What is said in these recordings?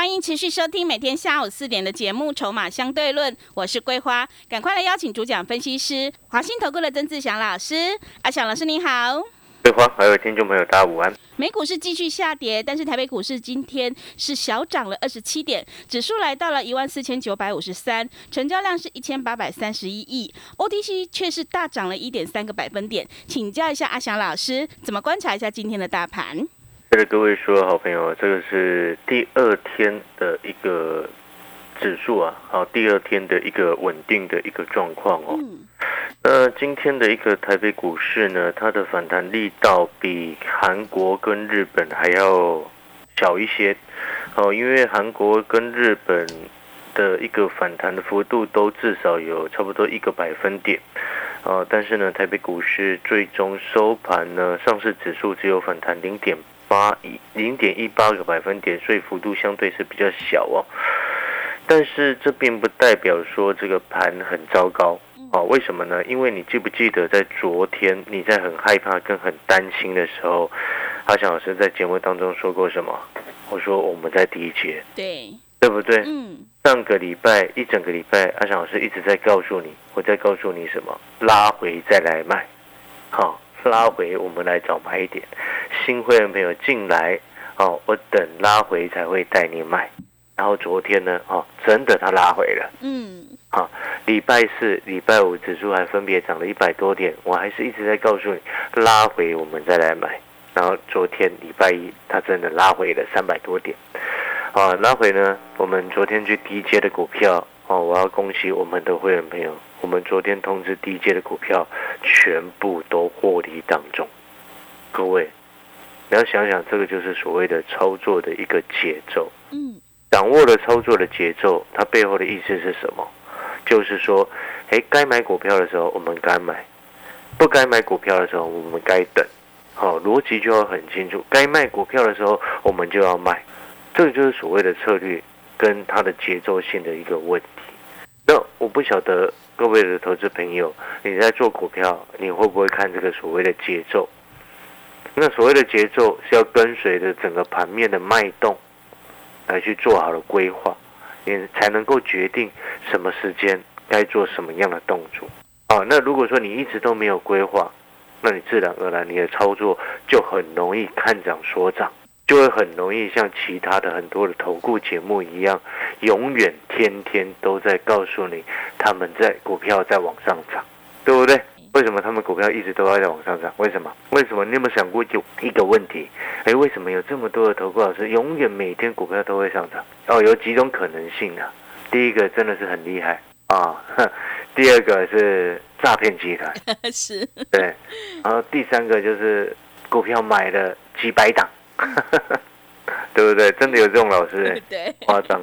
欢迎持续收听每天下午四点的节目《筹码相对论》，我是桂花，赶快来邀请主讲分析师华信投顾的曾志祥老师。阿祥老师你好。桂花，还有听众朋友，大家午安。美股是继续下跌，但是台北股市今天是小涨了二十七点，指数来到了一万四千九百五十三，成交量是一千八百三十一亿，OTC 却是大涨了一点三个百分点。请教一下阿翔老师，怎么观察一下今天的大盘？对着各位说，好朋友，这个是第二天的一个指数啊，好，第二天的一个稳定的一个状况哦。那今天的一个台北股市呢，它的反弹力道比韩国跟日本还要小一些，哦，因为韩国跟日本的一个反弹的幅度都至少有差不多一个百分点，哦，但是呢，台北股市最终收盘呢，上市指数只有反弹零点八一零点一八个百分点，所以幅度相对是比较小哦。但是这并不代表说这个盘很糟糕。哦，为什么呢？因为你记不记得在昨天你在很害怕跟很担心的时候，阿翔老师在节目当中说过什么？我说我们在第一节，对，对不对？嗯。上个礼拜一整个礼拜，阿翔老师一直在告诉你，我在告诉你什么？拉回再来卖，好，拉回我们来找买点。新会员朋友进来，哦，我等拉回才会带你买。然后昨天呢，哦，真的他拉回了，嗯。好，礼拜四、礼拜五指数还分别涨了一百多点，我还是一直在告诉你，拉回我们再来买。然后昨天礼拜一，它真的拉回了三百多点。啊，拉回呢，我们昨天去低阶的股票，哦，我要恭喜我们的会员朋友，我们昨天通知低阶的股票全部都获利当中。各位，你要想想，这个就是所谓的操作的一个节奏。嗯，掌握了操作的节奏，它背后的意思是什么？就是说，哎，该买股票的时候我们该买，不该买股票的时候我们该等，好，逻辑就要很清楚。该卖股票的时候我们就要卖，这个就是所谓的策略跟它的节奏性的一个问题。那我不晓得各位的投资朋友，你在做股票，你会不会看这个所谓的节奏？那所谓的节奏是要跟随着整个盘面的脉动来去做好了规划。也才能够决定什么时间该做什么样的动作。哦，那如果说你一直都没有规划，那你自然而然你的操作就很容易看涨说涨，就会很容易像其他的很多的投顾节目一样，永远天天都在告诉你他们在股票在往上涨，对不对？为什么他们股票一直都要在往上涨？为什么？为什么？你有没有想过就一个问题？哎，为什么有这么多的投顾老师永远每天股票都会上涨？哦，有几种可能性啊。第一个真的是很厉害啊，第二个是诈骗集团，是，对，然后第三个就是股票买了几百档，对不对？真的有这种老师？对，夸张。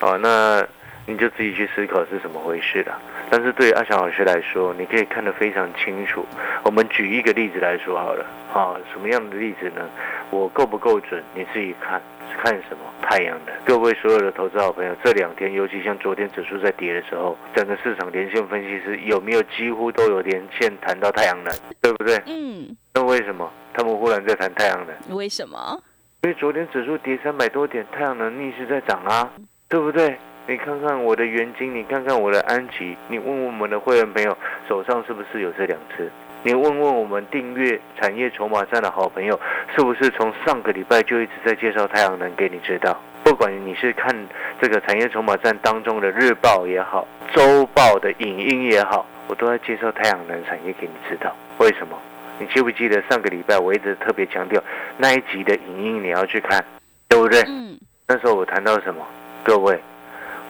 哦，那。你就自己去思考是怎么回事了。但是对阿翔老师来说，你可以看得非常清楚。我们举一个例子来说好了，啊，什么样的例子呢？我够不够准？你自己看，看什么？太阳能。各位所有的投资好朋友，这两天，尤其像昨天指数在跌的时候，整个市场连线分析师有没有几乎都有连线谈到太阳能，对不对？嗯。那为什么他们忽然在谈太阳能？为什么？因为昨天指数跌三百多点，太阳能逆势在涨啊，对不对？你看看我的元金，你看看我的安琪，你问问我们的会员朋友手上是不是有这两只？你问问我们订阅产业筹码站的好朋友，是不是从上个礼拜就一直在介绍太阳能给你知道？不管你是看这个产业筹码站当中的日报也好，周报的影音也好，我都在介绍太阳能产业给你知道。为什么？你记不记得上个礼拜我一直特别强调那一集的影音你要去看，对不对？嗯。那时候我谈到什么？各位。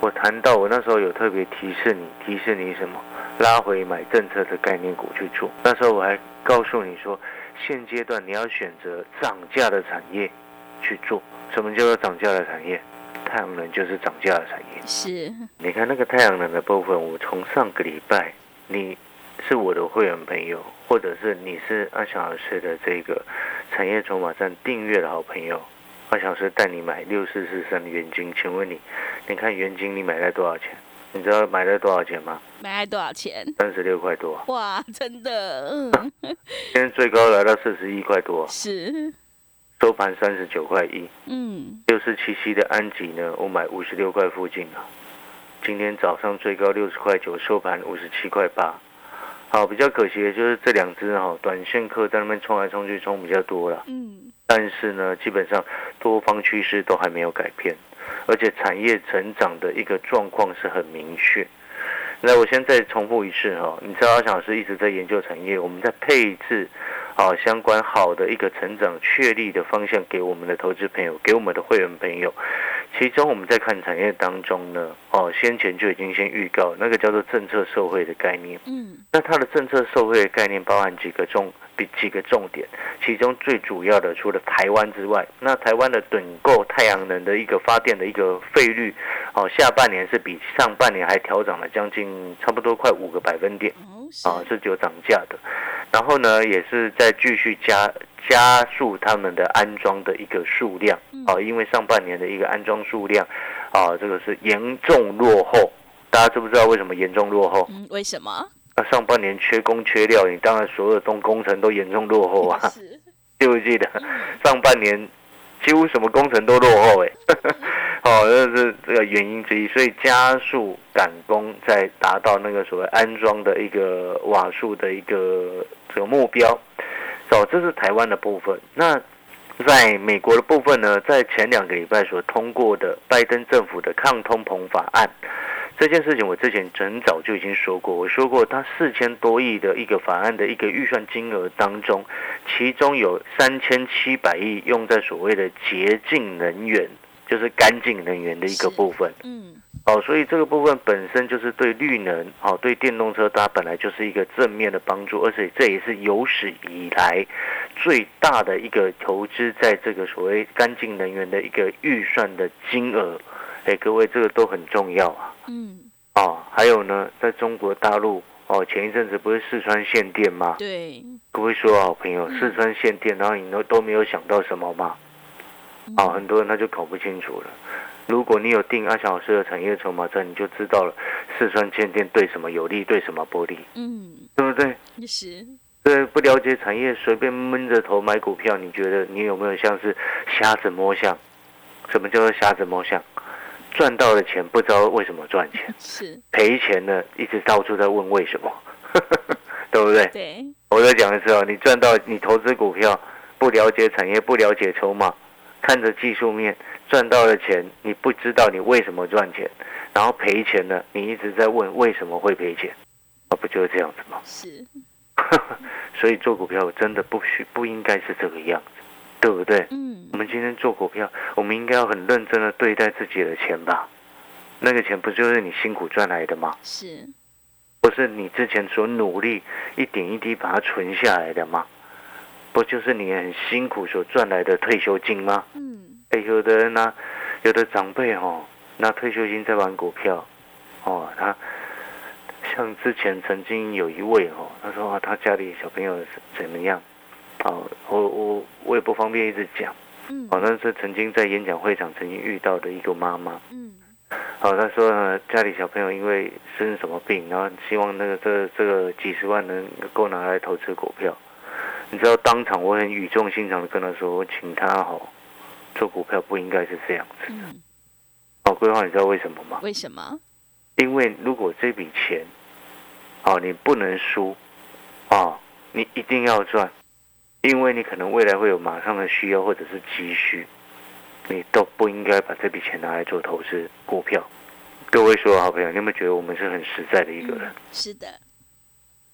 我谈到，我那时候有特别提示你，提示你什么？拉回买政策的概念股去做。那时候我还告诉你说，现阶段你要选择涨价的产业去做。什么叫做涨价的产业？太阳能就是涨价的产业。是，你看那个太阳能的部分，我从上个礼拜，你是我的会员朋友，或者是你是阿翔老师的这个产业筹码站订阅的好朋友，阿翔老师带你买六四四三的元金，请问你，你看元金你买在多少钱？你知道买在多少钱吗？买了多少钱？三十六块多。哇，真的，嗯，今天最高来到四十一块多，是，收盘三十九块一。嗯，六四七七的安吉呢，我买五十六块附近啊。今天早上最高六十块九，收盘五十七块八。好，比较可惜的就是这两只哈，短线客在那边冲来冲去，冲比较多了。嗯，但是呢，基本上多方趋势都还没有改变，而且产业成长的一个状况是很明确。那我先再重复一次哈，你知道阿翔老师一直在研究产业，我们在配置啊相关好的一个成长确立的方向给我们的投资朋友，给我们的会员朋友。其中我们在看产业当中呢，哦，先前就已经先预告那个叫做政策受惠的概念。嗯，那它的政策受惠的概念包含几个重比几个重点，其中最主要的除了台湾之外，那台湾的趸购太阳能的一个发电的一个费率，哦，下半年是比上半年还调涨了将近差不多快五个百分点。啊，是有涨价的，然后呢，也是在继续加加速他们的安装的一个数量啊，因为上半年的一个安装数量啊，这个是严重落后，大家知不知道为什么严重落后？嗯，为什么？那上半年缺工缺料，你当然所有东工程都严重落后啊，记不记得？上半年几乎什么工程都落后哎、哦，这是这个原因之一，所以加速赶工，在达到那个所谓安装的一个瓦数的一个这个目标。哦，这是台湾的部分。那在美国的部分呢，在前两个礼拜所通过的拜登政府的抗通膨法案。这件事情我之前很早就已经说过，我说过，它四千多亿的一个法案的一个预算金额当中，其中有三千七百亿用在所谓的洁净能源，就是干净能源的一个部分。嗯，哦，所以这个部分本身就是对绿能，哦，对电动车它本来就是一个正面的帮助，而且这也是有史以来最大的一个投资在这个所谓干净能源的一个预算的金额。哎，各位，这个都很重要啊。嗯，哦，还有呢，在中国大陆，哦，前一阵子不是四川限电吗？对，各位说好朋友，嗯四川限电，然后你都都没有想到什么吗？嗯啊，很多人他就搞不清楚了。如果你有定阿翔老师的产业筹码站，你就知道了四川限电对什么有利，对什么不利，嗯，对不对？是，对，不了解产业，随便闷着头买股票，你觉得你有没有像是瞎子摸象？什么叫做瞎子摸象？赚到的钱不知道为什么赚钱，是，赔钱呢一直到处在问为什么，对不对？对，我在讲的时候，你赚到你投资股票，不了解产业，不了解筹码，看着技术面赚到的钱，你不知道你为什么赚钱，然后赔钱了，你一直在问为什么会赔钱，啊，不就是这样子吗？是，所以做股票真的不需不应该是这个样子，对不对？嗯我，们今天做股票，我们应该要很认真的对待自己的钱吧？那个钱不就是你辛苦赚来的吗？是，不是你之前所努力一点一滴把它存下来的吗？不就是你很辛苦所赚来的退休金吗？嗯，哎，有的人呢、有的长辈哦，拿退休金在玩股票，哦，他像之前曾经有一位哦，他说啊，他家里小朋友怎么样？哦，我我我也不方便一直讲，嗯，哦，那是曾经在演讲会场曾经遇到的一个妈妈，嗯，好，他说呢，家里小朋友因为生什么病，然后希望那个这这个几十万能够拿来投资股票。你知道当场我很语重心长的跟他说，我请他哦，做股票不应该是这样子。嗯，好，规划你知道为什么吗？为什么？因为如果这笔钱，哦，你不能输，哦，你一定要赚，因为你可能未来会有马上的需要或者是急需，你都不应该把这笔钱拿来做投资股票。各位说，好朋友，你有没有觉得我们是很实在的一个人？嗯，是的，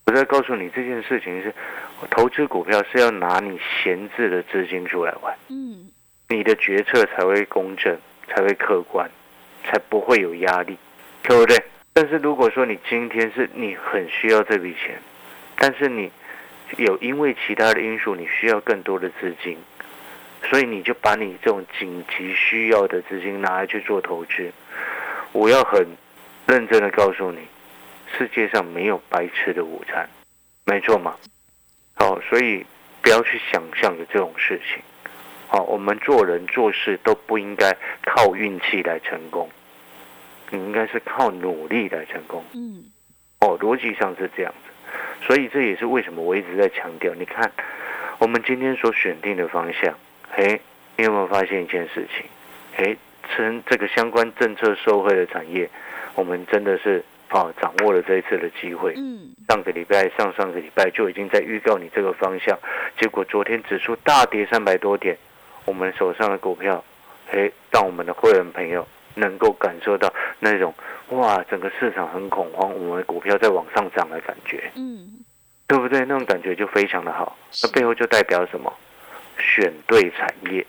我在告诉你这件事情是，投资股票是要拿你闲置的资金出来玩，嗯，你的决策才会公正，才会客观，才不会有压力，对不对？但是如果说你今天是你很需要这笔钱，但是你有因为其他的因素你需要更多的资金，所以你就把你这种紧急需要的资金拿来去做投资。我要很认真的告诉你，世界上没有白吃的午餐，没错嘛。好，所以不要去想象的这种事情。好，我们做人做事都不应该靠运气来成功，你应该是靠努力来成功。嗯，哦，逻辑上是这样子，所以这也是为什么我一直在强调。你看，我们今天所选定的方向，哎，你有没有发现一件事情？哎，趁这个相关政策受惠的产业，我们真的是啊掌握了这一次的机会。嗯，上个礼拜、上上个礼拜就已经在预告你这个方向，结果昨天指数大跌三百多点，我们手上的股票，哎，让我们的会员朋友能够感受到那种哇，整个市场很恐慌，我们的股票在往上涨的感觉，嗯，对不对？那种感觉就非常的好。那背后就代表什么？选对产业，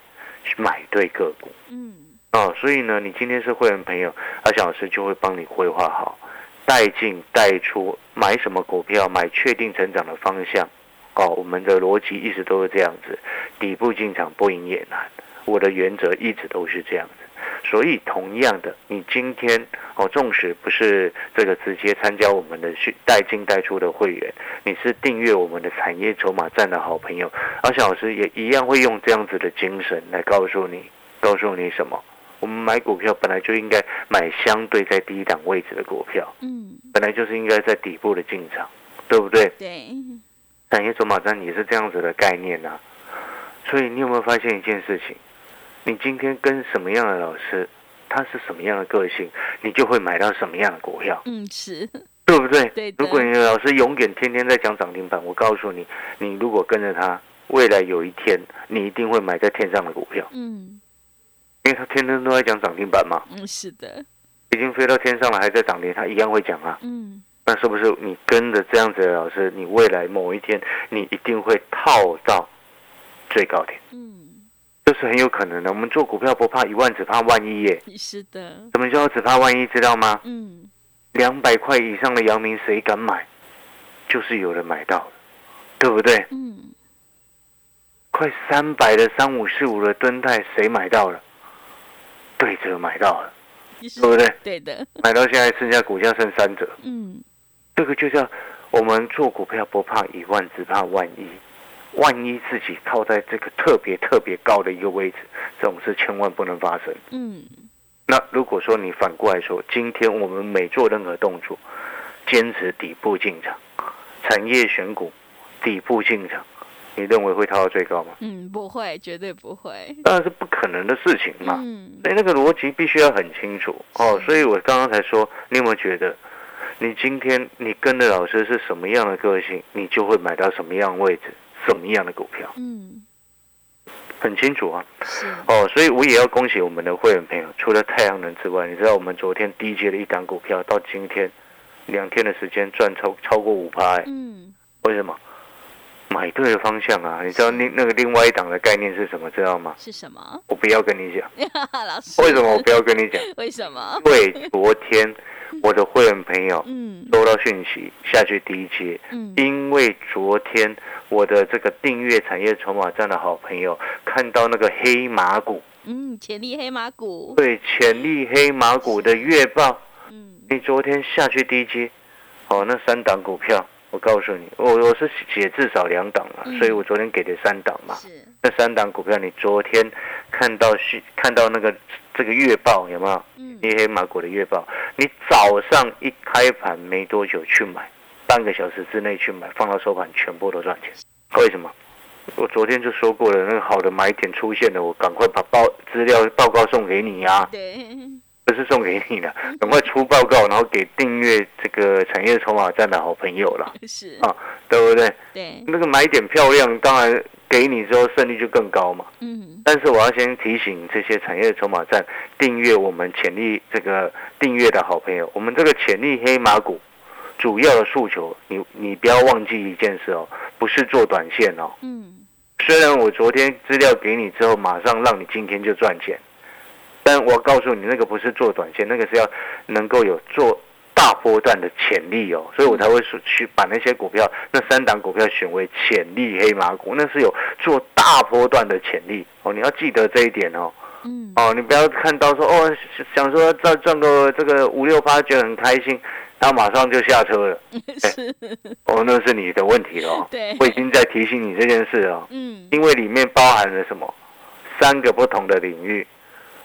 买对个股。嗯，哦，所以呢，你今天是会员朋友，阿小老师就会帮你规划好，带进带出，买什么股票，买确定成长的方向。哦，我们的逻辑一直都是这样子，底部进场不赢也难。我的原则一直都是这样子。所以同样的，你今天哦，纵使不是这个直接参加我们的去带进带出的会员，你是订阅我们的产业筹码站的好朋友，阿小老师也一样会用这样子的精神来告诉你，告诉你什么？我们买股票本来就应该买相对在低档位置的股票，嗯，本来就是应该在底部的进场，对不对？对，产业筹码站也是这样子的概念啊。所以你有没有发现一件事情？你今天跟什么样的老师，他是什么样的个性，你就会买到什么样的股票，嗯，是，对不对？对如果你的老师永远天天在讲涨停板，我告诉你，你如果跟着他，未来有一天你一定会买在天上的股票，嗯，因为他天天都在讲涨停板嘛，嗯，是的，已经飞到天上了，还在涨停，他一样会讲啊。嗯，那是不是你跟着这样子的老师，你未来某一天你一定会套到最高点？嗯，这是很有可能的。我们做股票不怕一万，只怕万一耶。是的，什么叫只怕万一？知道吗？嗯，两百块以上的阳明谁敢买？就是有人买到了，对不对？嗯，快三百的三五四五的吨泰谁买到了？对折买到了，是对不对？对的，买到现在剩下股价剩三折，嗯，这个就叫我们做股票不怕一万，只怕万一。万一自己套在这个特别特别高的一个位置，这种事千万不能发生。嗯，那如果说你反过来说，今天我们每做任何动作，坚持底部进场，产业选股，底部进场，你认为会套到最高吗？嗯，不会，绝对不会，当然是不可能的事情嘛。嗯，所以那个逻辑必须要很清楚哦。所以我刚刚才说，你有没有觉得，你今天你跟的老师是什么样的个性，你就会买到什么样的位置，什么样的股票，嗯，很清楚啊。哦，所以我也要恭喜我们的会员朋友，除了太阳能之外，你知道我们昨天低阶的一档股票，到今天两天的时间赚超超过五趴，哎，嗯，为什么？买对的方向啊！你知道那那个另外一档的概念是什么？知道吗？是什么？我不要跟你讲，老师，为什么我不要跟你讲？为什么？因为昨天我的会员朋友嗯。收到讯息下去第一阶，嗯。因为昨天我的这个订阅产业筹码站的好朋友看到那个黑马股，嗯，潜力黑马股，对潜力黑马股的月报，嗯。你昨天下去第一阶，哦，那三档股票，我告诉你，我我是写至少两档嘛，嗯。所以我昨天给的三档嘛，是，那三档股票你昨天看到是看到那个这个月报有没有？嗯黑黑马股的月报，你早上一开盘没多久去买，半个小时之内去买，放到收盘全部都赚钱。为什么？我昨天就说过了，那个好的买点出现了，我赶快把报资料报告送给你啊，对，不是送给你的，赶快出报告，然后给订阅这个产业筹码站的好朋友了，是，啊对不对？对，那个买点漂亮，当然给你之后胜率就更高嘛。嗯但是我要先提醒这些产业筹码站订阅我们潜力这个订阅的好朋友，我们这个潜力黑马股主要的诉求，你你不要忘记一件事哦，不是做短线哦。嗯虽然我昨天资料给你之后，马上让你今天就赚钱，但我告诉你，那个不是做短线，那个是要能够有做大波段的潜力哦，所以我才会说去把那些股票那三档股票选为潜力黑马股，那是有做大波段的潜力哦，你要记得这一点哦。嗯。哦，你不要看到说哦，想说赚赚个这个五六八，觉得很开心，然后马上就下车了。是。哦，那是你的问题了。对。我已经在提醒你这件事了。嗯。因为里面包含了什么？三个不同的领域。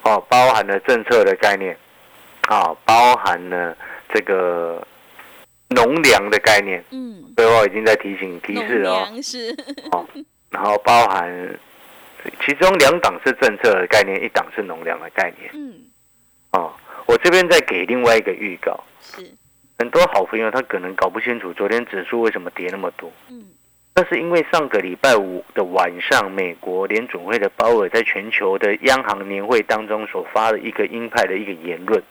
哦，包含了政策的概念。啊，包含了这个农粮的概念，嗯，所以我已经在提醒提示哦，是。哦，然后包含其中两档是政策的概念，一档是农粮的概念，嗯，哦，我这边再给另外一个预告，是。很多好朋友他可能搞不清楚昨天指数为什么跌那么多，嗯，那是因为上个礼拜五的晚上，美国联准会的鲍尔在全球的央行年会当中所发的一个鹰派的一个言论。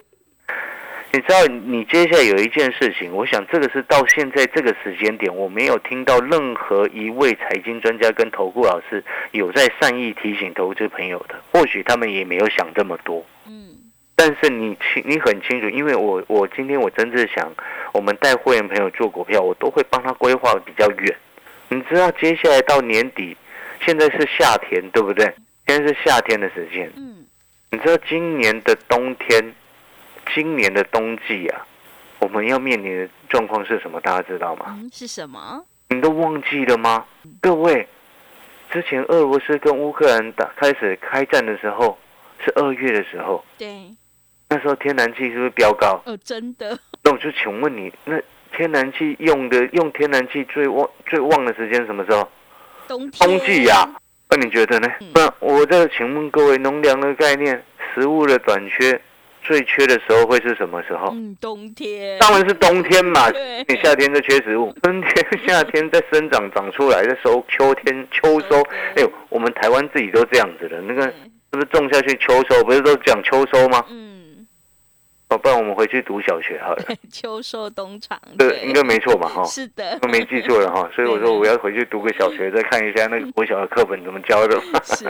你知道，你接下来有一件事情，我想这个是到现在这个时间点，我没有听到任何一位财经专家跟投顾老师有在善意提醒投资朋友的。或许他们也没有想这么多，嗯。但是你清，你很清楚，因为我我今天我真正想，我们带会员朋友做股票，我都会帮他规划比较远。你知道，接下来到年底，现在是夏天，对不对？现在是夏天的时间，嗯。你知道今年的冬天？今年的冬季啊，我们要面临的状况是什么？大家知道吗？是什么？你都忘记了吗？各位，之前俄罗斯跟乌克兰打开始开战的时候，是二月的时候。对。那时候天然气是不是飙高？哦，真的。那我就请问你，那天然气用的用天然气最旺最旺的时间什么时候？冬。冬季呀。那你觉得呢？那我再请问各位，农粮的概念，食物的短缺。最缺的时候会是什么时候？嗯，冬天。当然是冬天嘛。你夏天就缺食物，春天、夏天在生长长出来，的时候秋天秋收。哎呦，我们台湾自己都这样子的，那个是不是种下去秋收？不是都讲秋收吗？嗯。哦，不然我们回去读小学好了。秋收冬藏。对，应该没错嘛，哈。是的。我没记错了哈，所以我说我要回去读个小学，再看一下那个国小的课本怎么教的。是。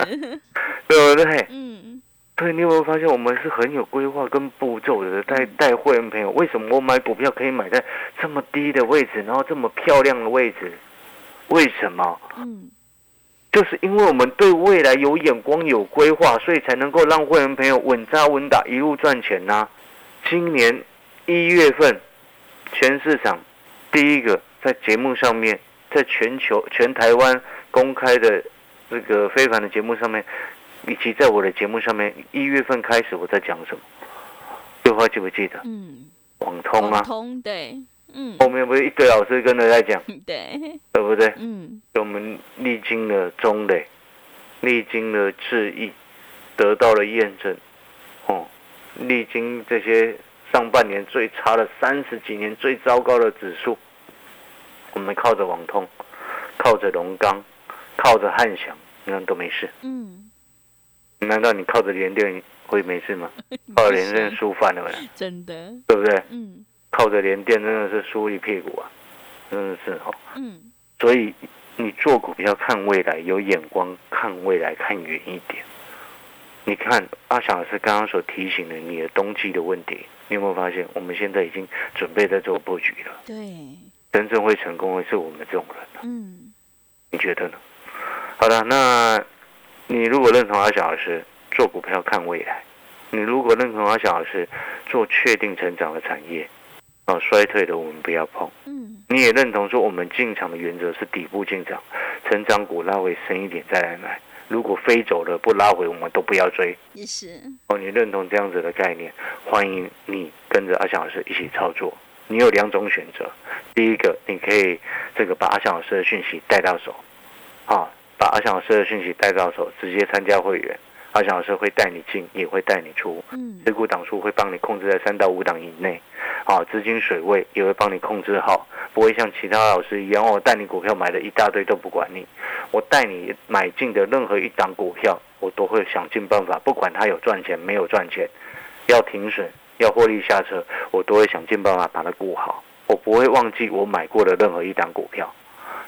对不对？嗯。对，你有没有发现我们是很有规划跟步骤的？带带会员朋友，为什么我买股票可以买在这么低的位置，然后这么漂亮的位置？为什么？嗯，就是因为我们对未来有眼光、有规划，所以才能够让会员朋友稳扎稳打，一路赚钱呐。今年一月份，全市场第一个在节目上面，在全球全台湾公开的这个非凡的节目上面。以及在我的节目上面，一月份开始我在讲什么？有话记不记得？嗯，网通啊，通对，嗯，后面不是一堆老师跟着在讲，对，对不对？嗯，我们历经了中磊，历经了质疑，得到了验证，哦，历经这些上半年最差的三十几年最糟糕的指数，我们靠着网通，靠着龙钢，靠着汉翔，那都没事。嗯。难道你靠着连电会没事吗？靠着连电输翻了没？真的，对不对？嗯，靠着连电真的是输一屁股啊，真的是哦。嗯，所以你做股票看未来，有眼光看未来，看远一点。你看阿翔老师刚刚所提醒的你的冬季的问题，你有没有发现我们现在已经准备在做布局了？对，真正会成功的是我们这种人。嗯，你觉得呢？好的，那。你如果认同阿小老师做股票看未来，你如果认同阿小老师做确定成长的产业，啊，衰退的我们不要碰。嗯，你也认同说我们进场的原则是底部进场，成长股拉回深一点再来买。如果飞走了不拉回，我们都不要追。也是。哦，你认同这样子的概念，欢迎你跟着阿翔老师一起操作。你有两种选择，第一个你可以这个把阿翔老师的讯息带到手，啊。把阿翔老师的讯息带到手，直接参加会员，阿翔老师会带你进，也会带你出，嗯，持股档数会帮你控制在三到五档以内，啊，资金水位也会帮你控制好，不会像其他老师一样，我带你股票买了一大堆都不管你，我带你买进的任何一档股票，我都会想尽办法，不管它有赚钱没有赚钱，要停损要获利下车，我都会想尽办法把它顾好，我不会忘记我买过的任何一档股票。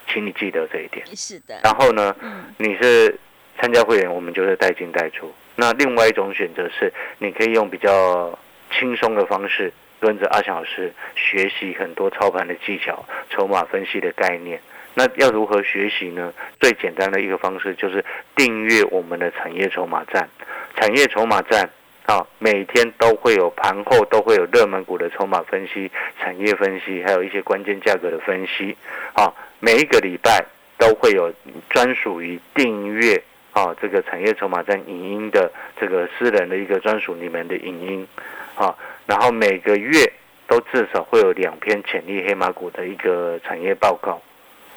请你记得这一点。是的。然后呢，你是参加会员，我们就是带进带出。那另外一种选择是，你可以用比较轻松的方式，跟着阿翔老师学习很多操盘的技巧、筹码分析的概念。那要如何学习呢？最简单的一个方式就是订阅我们的产业筹码站。产业筹码站啊，每天都会有盘后都会有热门股的筹码分析、产业分析，还有一些关键价格的分析。啊，每一个礼拜都会有专属于订阅啊这个产业筹码站影音的这个私人的一个专属你们的影音。啊，然后每个月都至少会有两篇潜力黑马股的一个产业报告。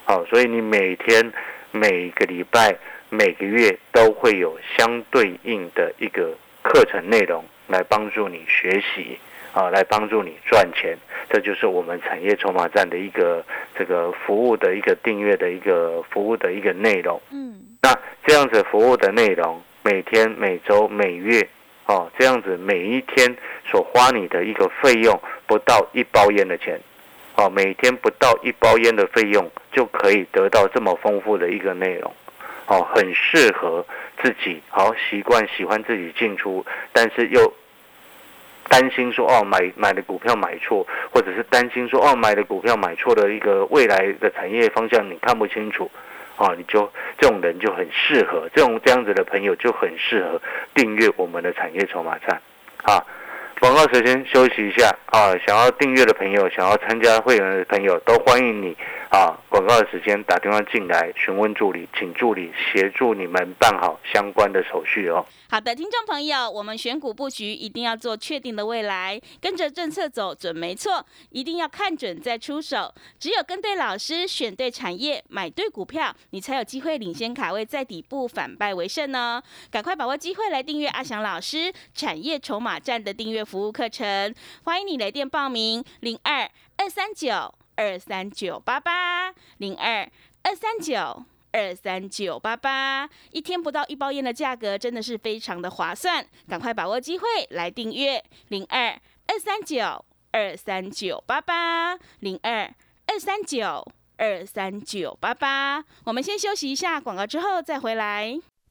好，所以你每天、每个礼拜、每个月都会有相对应的一个课程内容来帮助你学习，啊，来帮助你赚钱。这就是我们产业筹码站的一个这个服务的一个订阅的一个服务的一个内容。嗯，那这样子服务的内容，每天、每周、每月，哦，这样子每一天所花你的一个费用不到一包烟的钱。哦，每天不到一包烟的费用就可以得到这么丰富的一个内容，哦，很适合自己，好习惯喜欢自己进出，但是又担心说哦买买的股票买错，或者是担心说哦买的股票买错的一个未来的产业方向你看不清楚，啊，你就这种人就很适合，这种这样子的朋友就很适合订阅我们的产业筹码站，啊。广告时间休息一下啊！想要订阅的朋友，想要参加会员的朋友，都欢迎你啊！广告的时间打电话进来询问助理，请助理协助你们办好相关的手续哦。好的，听众朋友，我们选股布局一定要做确定的未来，跟着政策走准没错，一定要看准再出手。只有跟对老师，选对产业，买对股票，你才有机会领先卡位，在底部反败为胜呢。赶快把握机会来订阅阿翔老师产业筹码站的订阅服务课程，欢迎你来电报名：零二二三九二三九八八零二二三九。二三九八八，一天不到一包烟的价格，真的是非常的划算，赶快把握机会来订阅零二二三九二三九八八零二二三九二三九八八。我们先休息一下广告，之后再回来。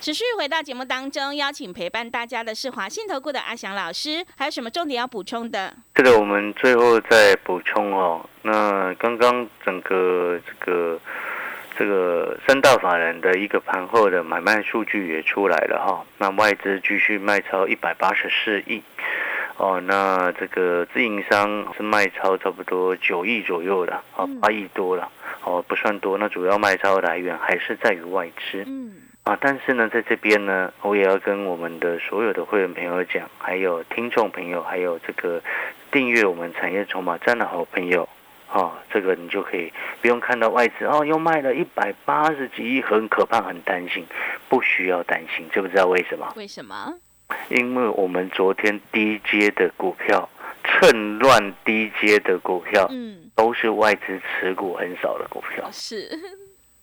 持续回到节目当中，邀请陪伴大家的是华信投顾的阿翔老师，还有什么重点要补充的？这个我们最后再补充哦。那刚刚整个这个。这个三大法人的一个盘后的买卖数据也出来了哈，那外资继续卖超一百八十四亿，哦，那这个自营商是卖超差不多九亿左右的，哦，八亿多了，哦，不算多，那主要卖超来源还是在于外资，嗯，啊，但是呢，在这边呢，我也要跟我们的所有的会员朋友讲，还有听众朋友，还有这个订阅我们产业筹码站的好朋友。哦，这个你就可以不用看到外资哦，又卖了一百八十几亿，很可怕，很担心，不需要担心，知不知道为什么？为什么？因为我们昨天低阶的股票，趁乱低阶的股票，嗯，都是外资持股很少的股票。是。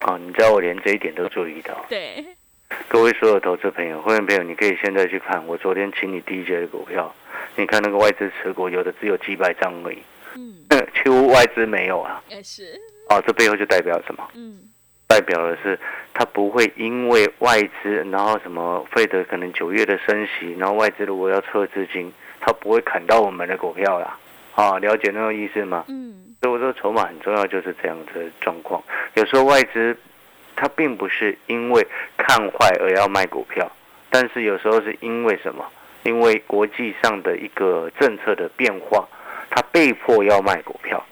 哦，你知道我连这一点都注意到。对。各位所有投资朋友、会员朋友，你可以现在去看我昨天请你第一节的股票，你看那个外资持股，有的只有几百张而已。嗯，几乎外资没有啊，也是哦，这背后就代表什么？嗯，代表的是它不会因为外资，然后什么费德可能九月的升息，然后外资如果要撤资金，它不会砍到我们的股票啦。啊，了解那个意思吗？嗯，所以我说筹码很重要，就是这样子的状况。有时候外资它并不是因为看坏而要卖股票，但是有时候是因为什么？因为国际上的一个政策的变化。他被迫要卖股票，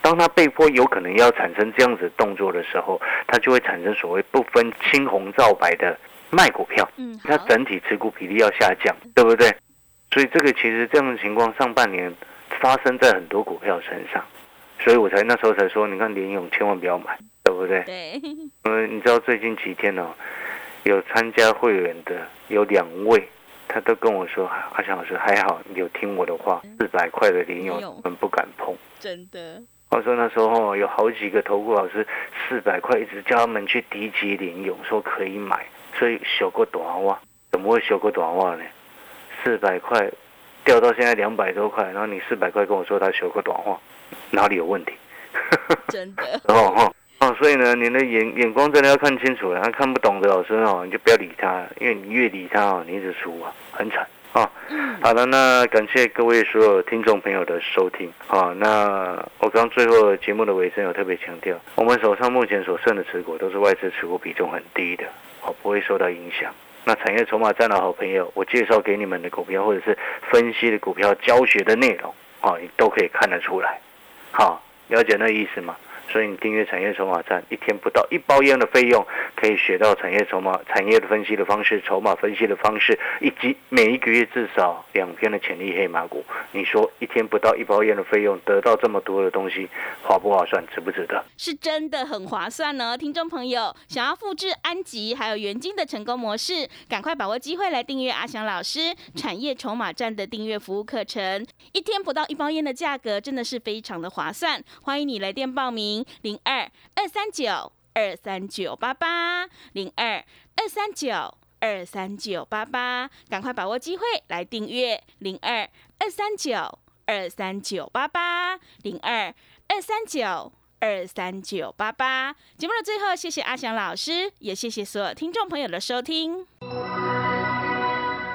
当他被迫有可能要产生这样子动作的时候，他就会产生所谓不分青红皂白的卖股票。嗯，他整体持股比例要下降，对不对？所以这个其实这样的情况上半年发生在很多股票身上，所以我才那时候才说，你看联勇千万不要买，对不对？对。嗯，你知道最近几天哦，有参加会员的有两位他都跟我说：“阿翔老师还好，你有听我的话，四百块的零用我们不敢碰。”真的。我说那时候有好几个投顾老师，四百块一直叫他们去低级零用，说可以买，所以修过短袜，怎么会修过短袜呢？四百块掉到现在两百多块，然后你四百块跟我说他修过短袜，哪里有问题？真的。哦哦哦，所以呢，你的眼眼光真的要看清楚了。他看不懂的老师哦，你就不要理他，因为你越理他哦，你一直输啊，很惨。啊，好的，那感谢各位所有听众朋友的收听。好，那我刚最后节目的尾声有特别强调，我们手上目前所剩的持股都是外资持股比重很低的，哦，不会受到影响。那产业筹码站的好朋友，我介绍给你们的股票或者是分析的股票教学的内容，啊，你都可以看得出来。好，了解那意思吗？所以你订阅产业筹码站，一天不到一包烟的费用，可以学到产业筹码、产业的分析的方式、筹码分析的方式，以及每一个月至少两篇的潜力黑马股。你说一天不到一包烟的费用，得到这么多的东西，划不划算？值不值得？是真的很划算呢！听众朋友，想要复制安吉还有元金的成功模式，赶快把握机会来订阅阿翔老师产业筹码站的订阅服务课程，一天不到一包烟的价格，真的是非常的划算。欢迎你来电报名。零二二三九二三九八八，零二二三九二三九八八，赶快把握机会来订阅零二二三九二三九八八，零二二三九二三九八八。节目的最后，谢谢阿翔老师，也谢谢所有听众朋友的收听。